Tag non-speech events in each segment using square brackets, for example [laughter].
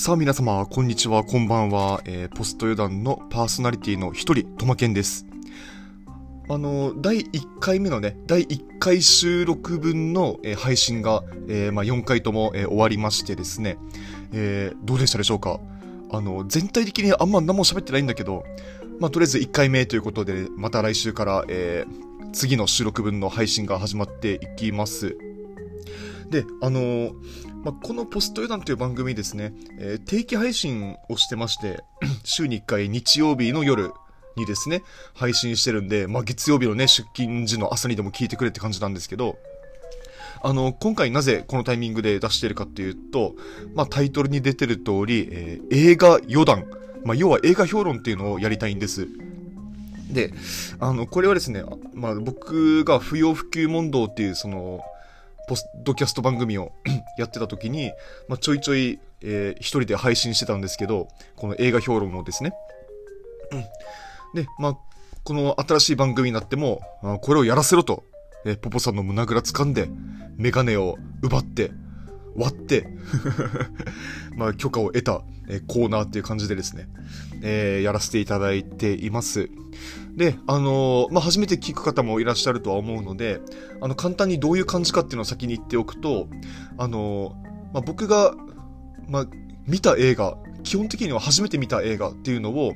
さあ皆様、こんにちは、こんばんは、えー、ポスト予断のパーソナリティの一人、とまけんです。あの、第1回目のね、第1回収録分の、えー、配信が、えー、まあ、4回とも、えー、終わりましてですね、えどうでしたでしょうか？あの、全体的にあんま何も喋ってないんだけど、まあ、とりあえず1回目ということで、また来週から、え次の収録分の配信が始まっていきます。で、あのー、まあ、このポスト予断という番組ですね、えー、定期配信をしてまして、[clears throat] 週に1回日曜日の夜にですね、配信してるんで、まあ、月曜日のね、出勤時の朝にでも聞いてくれって感じなんですけど、あの、今回なぜこのタイミングで出してるかっていうと、まあ、タイトルに出てる通り、えー、映画予断、まあ、要は映画評論っていうのをやりたいんです。で、あの、これはですね、まあ、僕が不要不急問答っていう、その、ポストキャスト番組を [clears throat] やってた時に、まあ、ちょいちょい、えー、一人で配信してたんですけど、この映画評論をですね。で、まあ、この新しい番組になっても、あこれをやらせろと、えー、ポポさんの胸ぐら掴んで、メガネを奪って、割って [laughs] まあ、許可を得た、えー、コーナーっていう感じでですね、えー、やらせていただいています。で、あのー、まあ、初めて聞く方もいらっしゃるとは思うので、あの、簡単にどういう感じかっていうのを先に言っておくと、あのー、まあ、僕が、まあ、見た映画、基本的には初めて見た映画っていうのを、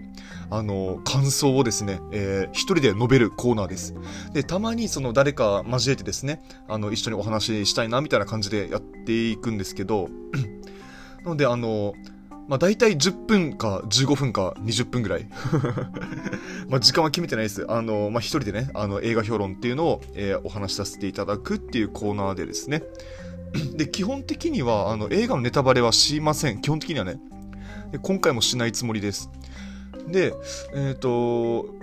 あの、感想をですね、えー、一人で述べるコーナーです。で、たまにその誰か交えてですね、あの、一緒にお話ししたいな、みたいな感じでやっていくんですけど、[clears throat] なので、あの、まあ、大体10分か15分か20分ぐらい [laughs] まあ、時間は決めてないです。あの、まあ、一人でね、あの、映画評論っていうのを、えー、お話しさせていただくっていうコーナーでですね。[clears throat] で、基本的には、あの、映画のネタバレはしません。基本的にはね。今回もしないつもりです。で、えっ、ー、と、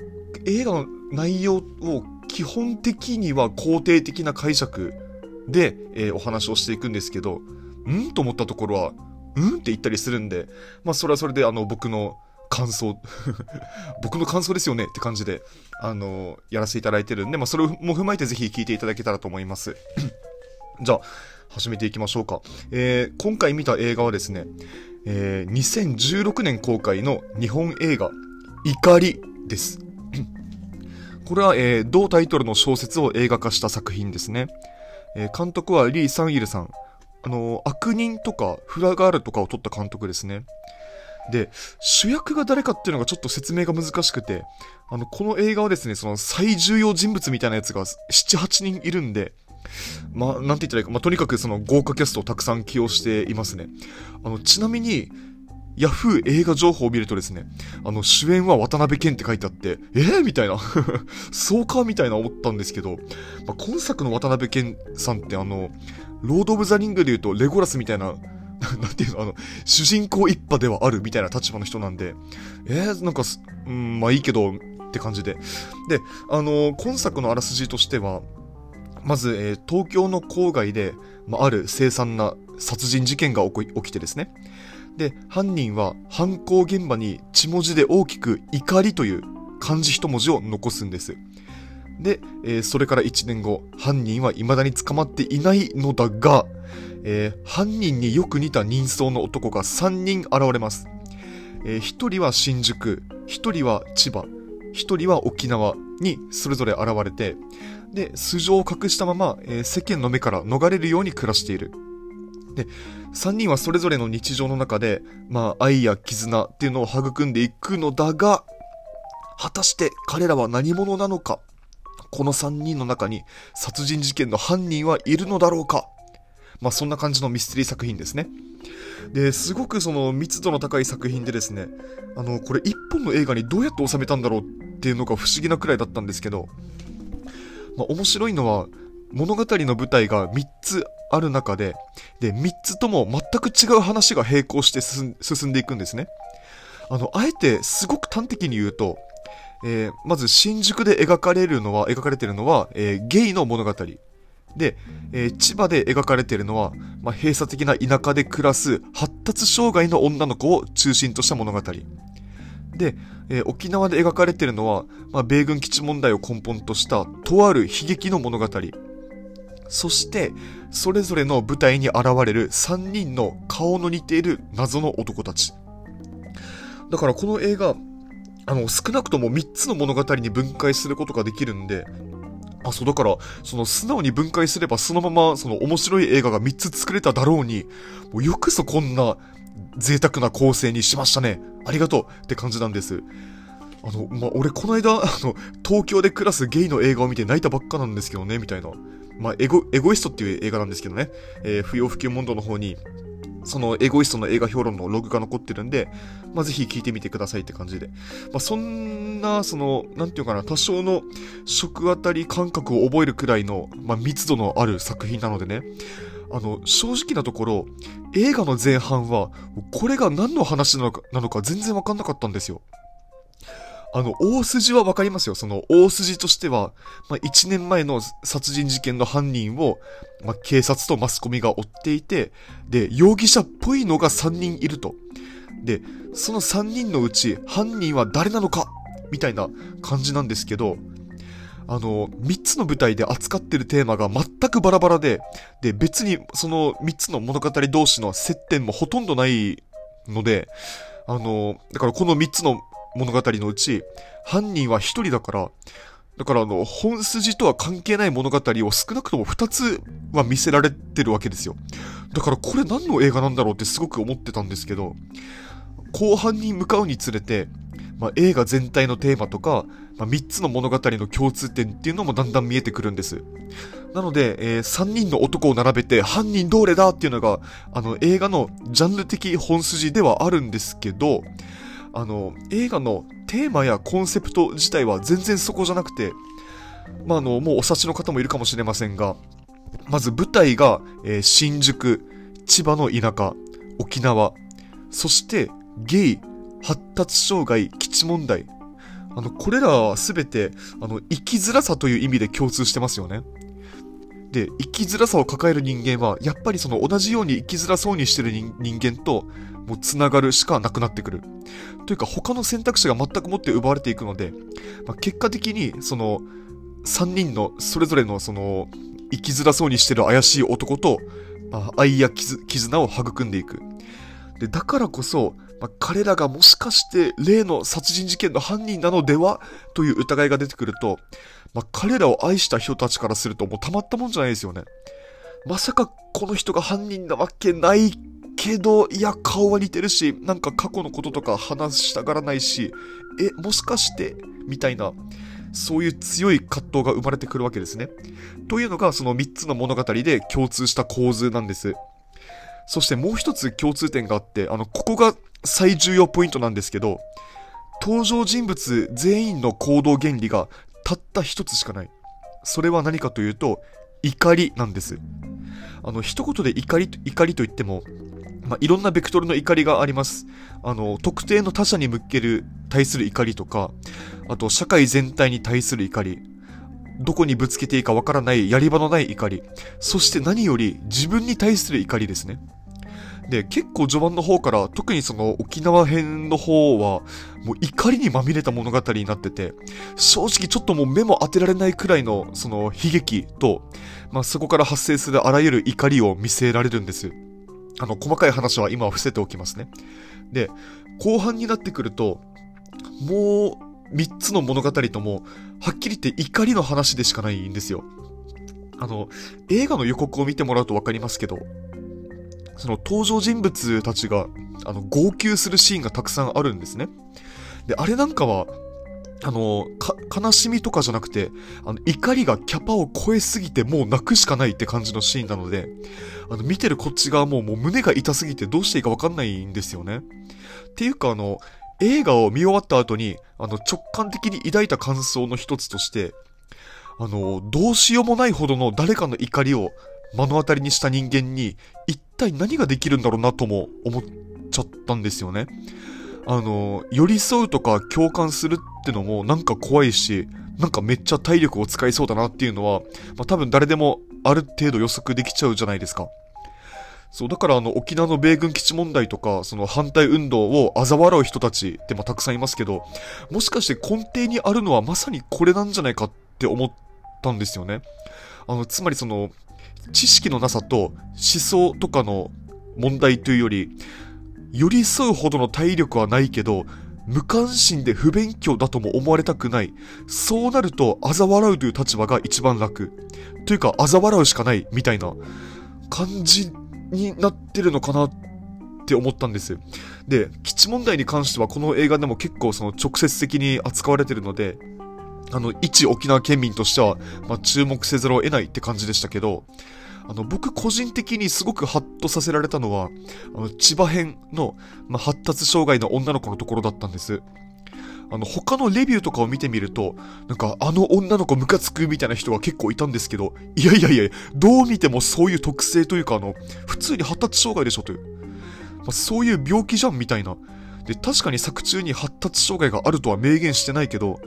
映画の内容を基本的には肯定的な解釈で、えー、お話をしていくんですけど、ん？と思ったところは、うん？って言ったりするんで、まあそれはそれであの僕の感想 [laughs] 僕の感想ですよねって感じで、あのやらせていただいてるんで、まあそれも踏まえてぜひ聞いていただけたらと思います。[coughs] じゃあ、始めていきましょうか。えー、今回見た映画はですね、えー、2016年公開の日本映画、怒りです。[coughs] これは、えー、同タイトルの小説を映画化した作品ですね。えー、監督はリー・サンイルさん。あの、悪人とかフラガールとかを撮った監督ですね。で、主役が誰かっていうのがちょっと説明が難しくて、あの、この映画はですね、その最重要人物みたいなやつが7、8人いるんで、まあ、なんて言ったらいいか、まあ、とにかくその豪華キャストをたくさん起用していますね。あの、ちなみに、ヤフー映画情報を見るとですね、あの、主演は渡辺謙って書いてあって、えー、みたいなそうかみたいな思ったんですけど、まあ、今作の渡辺謙さんってあの、ロード・オブ・ザ・リングで言うとレゴラスみたいな、[laughs] なんていうの、あの、主人公一派ではあるみたいな立場の人なんで、えー、なんか、うん、まあいいけど、って感じで。で、あの今作のあらすじとしては、まず、えー、東京の郊外で、まあ、ある凄惨な殺人事件が起きてですね。で、犯人は犯行現場に血文字で大きく怒りという漢字一文字を残すんです。で、えー、それから1年後、犯人は未だに捕まっていないのだが、えー、犯人によく似た人相の男が3人現れます。えー、1人は新宿、1人は千葉、1人は沖縄にそれぞれ現れて、で、素性を隠したまま、えー、世間の目から逃れるように暮らしている。で、3人はそれぞれの日常の中で、まあ、愛や絆っていうのを育んでいくのだが、果たして彼らは何者なのか？この3人の中に殺人事件の犯人はいるのだろうかまあ、そんな感じのミステリー作品ですね。で、すごくその密度の高い作品でですね、あの、これ一本の映画にどうやって収めたんだろうっていうのが不思議なくらいだったんですけど、まあ、面白いのは、物語の舞台が3つある中で、で、3つとも全く違う話が並行して進んでいくんですね。あの、あえてすごく端的に言うと、えー、まず新宿で描かれるのは、描かれてるのは、えー、ゲイの物語。で、えー、千葉で描かれているのは、まあ、閉鎖的な田舎で暮らす発達障害の女の子を中心とした物語。で、えー、沖縄で描かれているのは、まあ、米軍基地問題を根本としたとある悲劇の物語。そして、それぞれの舞台に現れる3人の顔の似ている謎の男たち。だからこの映画、あの、少なくとも3つの物語に分解することができるんで、あ、そう、だから、その素直に分解すればそのままその面白い映画が3つ作れただろうに、もうよくそこんな贅沢な構成にしましたね。ありがとうって感じなんです。あの、まあ、俺この間、あの、東京で暮らすゲイの映画を見て泣いたばっかなんですけどね、みたいな。まあ、エゴ、エゴイストっていう映画なんですけどね。えー、不要不急問答の方に、そのエゴイストの映画評論のログが残ってるんで、まあ、ぜひ聞いてみてくださいって感じで。まあ、そんな、その、なんていうかな、多少の食あたり感覚を覚えるくらいの、まあ、密度のある作品なのでね。あの、正直なところ、映画の前半は、これが何の話なのか、なのか全然わかんなかったんですよ。あの、大筋はわかりますよ。その、大筋としては、まあ、1年前の殺人事件の犯人を、まあ、警察とマスコミが追っていて、で、容疑者っぽいのが3人いると。で、その3人のうち、犯人は誰なのかみたいな感じなんですけど、あの、3つの舞台で扱ってるテーマが全くバラバラで、で、別にその3つの物語同士の接点もほとんどないので、あの、だからこの3つの物語のうち、犯人は1人だから、だからあの、本筋とは関係ない物語を少なくとも2つは見せられてるわけですよ。だからこれ何の映画なんだろうってすごく思ってたんですけど、後半に向かうにつれて、まあ、映画全体のテーマとか、まあ、3つの物語の共通点っていうのもだんだん見えてくるんです。なので、えー3人の男を並べて犯人どれだっていうのが、あの、映画のジャンル的本筋ではあるんですけど、あの、映画のテーマやコンセプト自体は全然そこじゃなくて、まあ、あの、もうお察しの方もいるかもしれませんが、まず舞台が、えー新宿、千葉の田舎、沖縄、そしてゲイ、発達障害、基地問題。あの、これらはすべて、あの、生きづらさという意味で共通してますよね。で、生きづらさを抱える人間は、やっぱりその同じように生きづらそうにしてる人人間と、もう繋がるしかなくなってくる。というか、他の選択肢が全くもって奪われていくので、まあ、結果的に、その、3人のそれぞれのその、生きづらそうにしてる怪しい男と、まあ、愛や絆を育んでいく。で、だからこそ、まあ、彼らがもしかして例の殺人事件の犯人なのでは？という疑いが出てくると、まあ、彼らを愛した人たちからするともうたまったもんじゃないですよね。まさかこの人が犯人なわけないけど、いや、顔は似てるし、なんか過去のこととか話したがらないし、え、もしかして、みたいな、そういう強い葛藤が生まれてくるわけですね。というのが、その3つの物語で共通した構図なんです。そしてもう一つ共通点があって、あの、ここが最重要ポイントなんですけど、登場人物全員の行動原理がたった一つしかない。それは何かというと、怒りなんです。あの、一言で怒り、怒りと言っても、まあ、いろんなベクトルの怒りがあります。あの、特定の他者に向ける、対する怒りとか、あと、社会全体に対する怒り、どこにぶつけていいかわからないやり場のない怒り、そして何より自分に対する怒りですね。で、結構序盤の方から、特にその沖縄編の方は、もう怒りにまみれた物語になってて、正直ちょっともう目も当てられないくらいの、その悲劇と、まあそこから発生するあらゆる怒りを見せられるんです。あの、細かい話は今は伏せておきますね。で、後半になってくると、もう3つの物語とも、はっきり言って怒りの話でしかないんですよ。あの、映画の予告を見てもらうとわかりますけど、その登場人物たちが、あの、号泣するシーンがたくさんあるんですね。で、あれなんかは、あの、悲しみとかじゃなくて、あの、怒りがキャパを超えすぎてもう泣くしかないって感じのシーンなので、あの、見てるこっち側ももう胸が痛すぎてどうしていいかわかんないんですよね。っていうかあの、映画を見終わった後に、あの、直感的に抱いた感想の一つとして、あの、どうしようもないほどの誰かの怒りを目の当たりにした人間に、一体何ができるんだろうなとも思っちゃったんですよね。あの、寄り添うとか共感するってのもなんか怖いし、なんかめっちゃ体力を使いそうだなっていうのは、まあ、多分誰でもある程度予測できちゃうじゃないですか。そう、だからあの、沖縄の米軍基地問題とか、その反対運動を嘲笑う人たちってまあたくさんいますけど、もしかして根底にあるのはまさにこれなんじゃないかって思ったんですよね。あの、つまりその、知識のなさと思想とかの問題というより、寄り添うほどの体力はないけど、無関心で不勉強だとも思われたくない。そうなると、嘲笑うという立場が一番楽。というか、嘲笑うしかない、みたいな感じになってるのかなって思ったんです。で、基地問題に関してはこの映画でも結構その直接的に扱われてるので、あの、一沖縄県民としては、まあ、注目せざるを得ないって感じでしたけど、あの、僕個人的にすごくハッとさせられたのは、あの、千葉編の、まあ、発達障害の女の子のところだったんです。あの、他のレビューとかを見てみると、なんか、あの女の子ムカつくみたいな人が結構いたんですけど、いやいやいや、どう見てもそういう特性というか、あの、普通に発達障害でしょという。まあ、そういう病気じゃんみたいな。で、確かに作中に発達障害があるとは明言してないけど、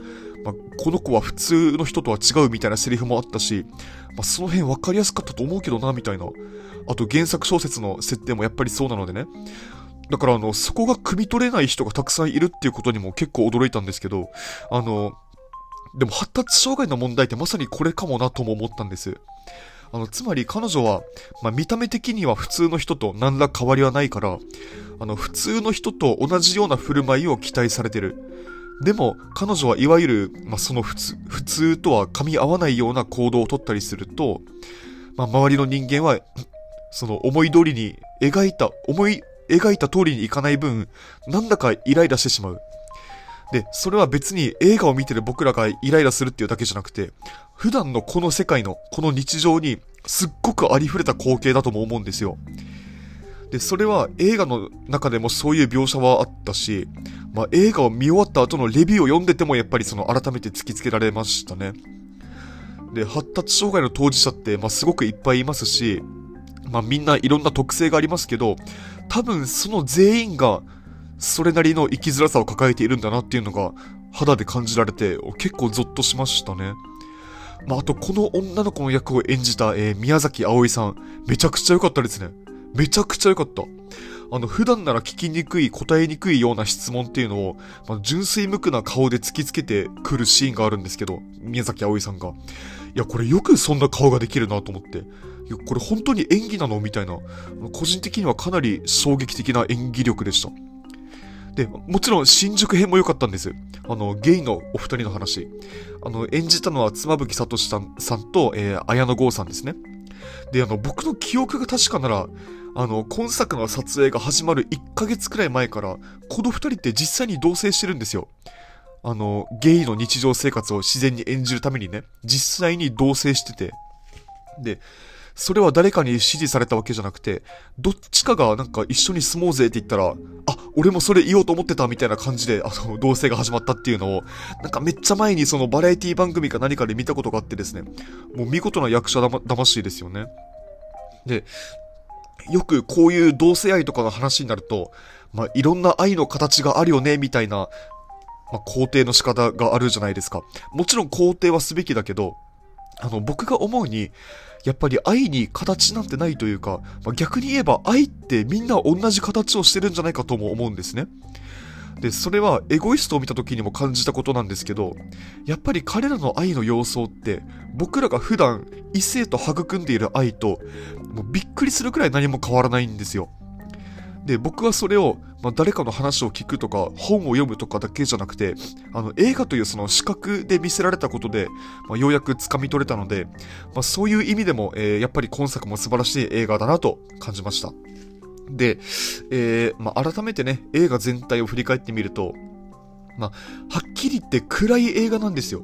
まあ、この子は普通の人とは違うみたいなセリフもあったし、まあ、その辺分かりやすかったと思うけどな、みたいな。あと原作小説の設定もやっぱりそうなのでね。だからあの、そこが汲み取れない人がたくさんいるっていうことにも結構驚いたんですけど、あの、でも発達障害の問題ってまさにこれかもなとも思ったんです。あの、つまり彼女は、まあ、見た目的には普通の人と何ら変わりはないから、あの、普通の人と同じような振る舞いを期待されてる。でも、彼女はいわゆる、まあ、その普通、普通とは噛み合わないような行動をとったりすると、まあ、周りの人間は、その思い通りに描いた、思い描いた通りにいかない分、なんだかイライラしてしまう。で、それは別に映画を見てる僕らがイライラするっていうだけじゃなくて、普段のこの世界の、この日常にすっごくありふれた光景だとも思うんですよ。で、それは映画の中でもそういう描写はあったし、まあ、映画を見終わった後のレビューを読んでてもやっぱりその改めて突きつけられましたね。で、発達障害の当事者って、まあ、すごくいっぱいいますし、まあ、みんないろんな特性がありますけど、多分その全員が、それなりの生きづらさを抱えているんだなっていうのが、肌で感じられて、結構ゾッとしましたね。まあ、あと、この女の子の役を演じた、えー、宮崎葵さん、めちゃくちゃ良かったですね。めちゃくちゃ良かった。あの、普段なら聞きにくい、答えにくいような質問っていうのを、まあ、純粋無垢な顔で突きつけてくるシーンがあるんですけど、宮崎葵さんが。いや、これよくそんな顔ができるなと思って。いや、これ本当に演技なのみたいな。個人的にはかなり衝撃的な演技力でした。で、もちろん新宿編も良かったんです。あの、ゲイのお二人の話。あの、演じたのは妻夫木聡さんと、えー、綾野剛さんですね。で、あの、僕の記憶が確かなら、あの、今作の撮影が始まる1ヶ月くらい前から、この2人って実際に同棲してるんですよ。あの、ゲイの日常生活を自然に演じるためにね、実際に同棲してて。で、それは誰かに指示されたわけじゃなくて、どっちかがなんか一緒に住もうぜって言ったら、俺もそれ言おうと思ってたみたいな感じで、あの、同棲が始まったっていうのを、なんかめっちゃ前にそのバラエティ番組か何かで見たことがあってですね、もう見事な役者魂ですよね。で、よくこういう同性愛とかの話になると、まあ、いろんな愛の形があるよね、みたいな、まあ、肯定の仕方があるじゃないですか。もちろん肯定はすべきだけど、あの、僕が思うに、やっぱり愛に形なんてないというか、まあ、逆に言えば愛ってみんな同じ形をしてるんじゃないかとも思うんですね。で、それはエゴイストを見た時にも感じたことなんですけど、やっぱり彼らの愛の様相って、僕らが普段異性と育んでいる愛と、もうびっくりするくらい何も変わらないんですよ。で、僕はそれを、まあ、誰かの話を聞くとか、本を読むとかだけじゃなくて、あの、映画というその視覚で見せられたことで、まあ、ようやく掴み取れたので、まあ、そういう意味でも、えー、やっぱり今作も素晴らしい映画だなと感じました。で、えー、まあ、改めてね、映画全体を振り返ってみると、まあ、はっきり言って暗い映画なんですよ。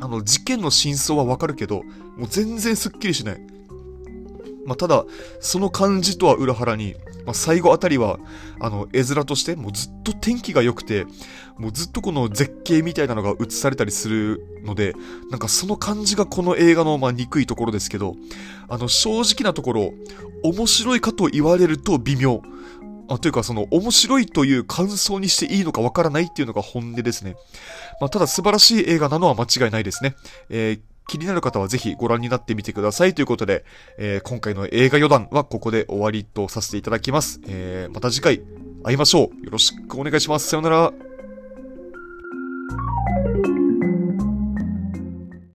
あの、事件の真相はわかるけど、もう全然スッキリしない。まあ、ただ、その感じとは裏腹に、まあ、最後あたりは、あの、絵面として、もうずっと天気が良くて、もうずっとこの絶景みたいなのが映されたりするので、なんかその感じがこの映画の、まあ、憎いところですけど、あの、正直なところ、面白いかと言われると微妙。あ、というかその面白いという感想にしていいのかわからないっていうのが本音ですね。まあ、ただ素晴らしい映画なのは間違いないですね。えー気になる方はぜひご覧になってみてくださいということで、えー、今回の映画予断はここで終わりとさせていただきます。えー、また次回会いましょう。よろしくお願いします。さよなら。